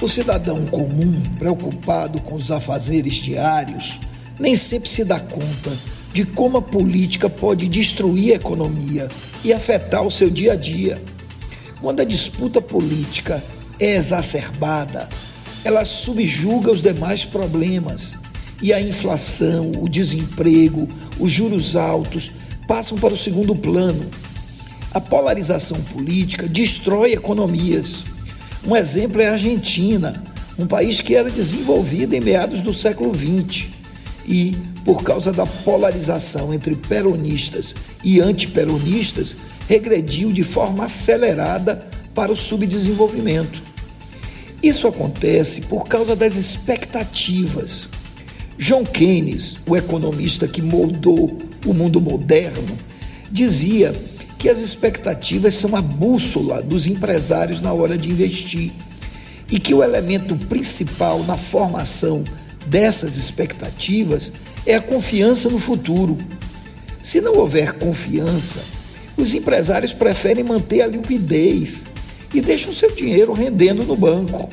O cidadão comum, preocupado com os afazeres diários, nem sempre se dá conta de como a política pode destruir a economia e afetar o seu dia a dia. Quando a disputa política é exacerbada, ela subjuga os demais problemas e a inflação, o desemprego, os juros altos passam para o segundo plano. A polarização política destrói economias. Um exemplo é a Argentina, um país que era desenvolvido em meados do século XX e, por causa da polarização entre peronistas e antiperonistas, regrediu de forma acelerada para o subdesenvolvimento. Isso acontece por causa das expectativas. John Keynes, o economista que moldou o mundo moderno, dizia que as expectativas são a bússola dos empresários na hora de investir e que o elemento principal na formação dessas expectativas é a confiança no futuro. Se não houver confiança, os empresários preferem manter a liquidez e deixam seu dinheiro rendendo no banco.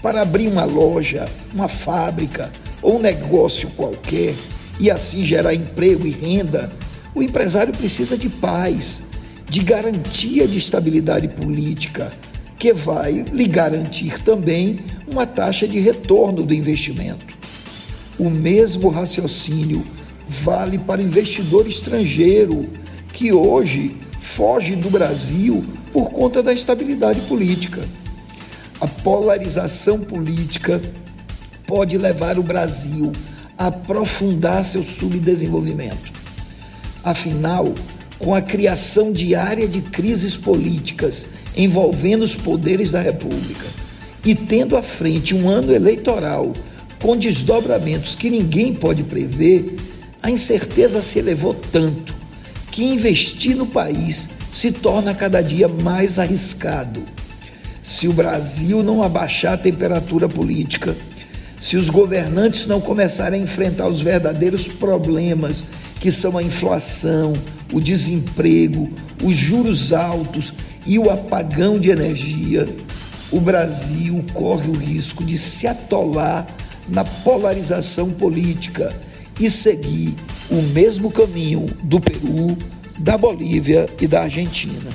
Para abrir uma loja, uma fábrica ou um negócio qualquer e assim gerar emprego e renda, o empresário precisa de paz, de garantia de estabilidade política, que vai lhe garantir também uma taxa de retorno do investimento. O mesmo raciocínio vale para investidor estrangeiro que hoje foge do Brasil por conta da instabilidade política. A polarização política pode levar o Brasil a aprofundar seu subdesenvolvimento. Afinal, com a criação diária de crises políticas envolvendo os poderes da República e tendo à frente um ano eleitoral com desdobramentos que ninguém pode prever, a incerteza se elevou tanto que investir no país se torna cada dia mais arriscado. Se o Brasil não abaixar a temperatura política, se os governantes não começarem a enfrentar os verdadeiros problemas que são a inflação, o desemprego, os juros altos e o apagão de energia, o Brasil corre o risco de se atolar na polarização política e seguir o mesmo caminho do Peru, da Bolívia e da Argentina.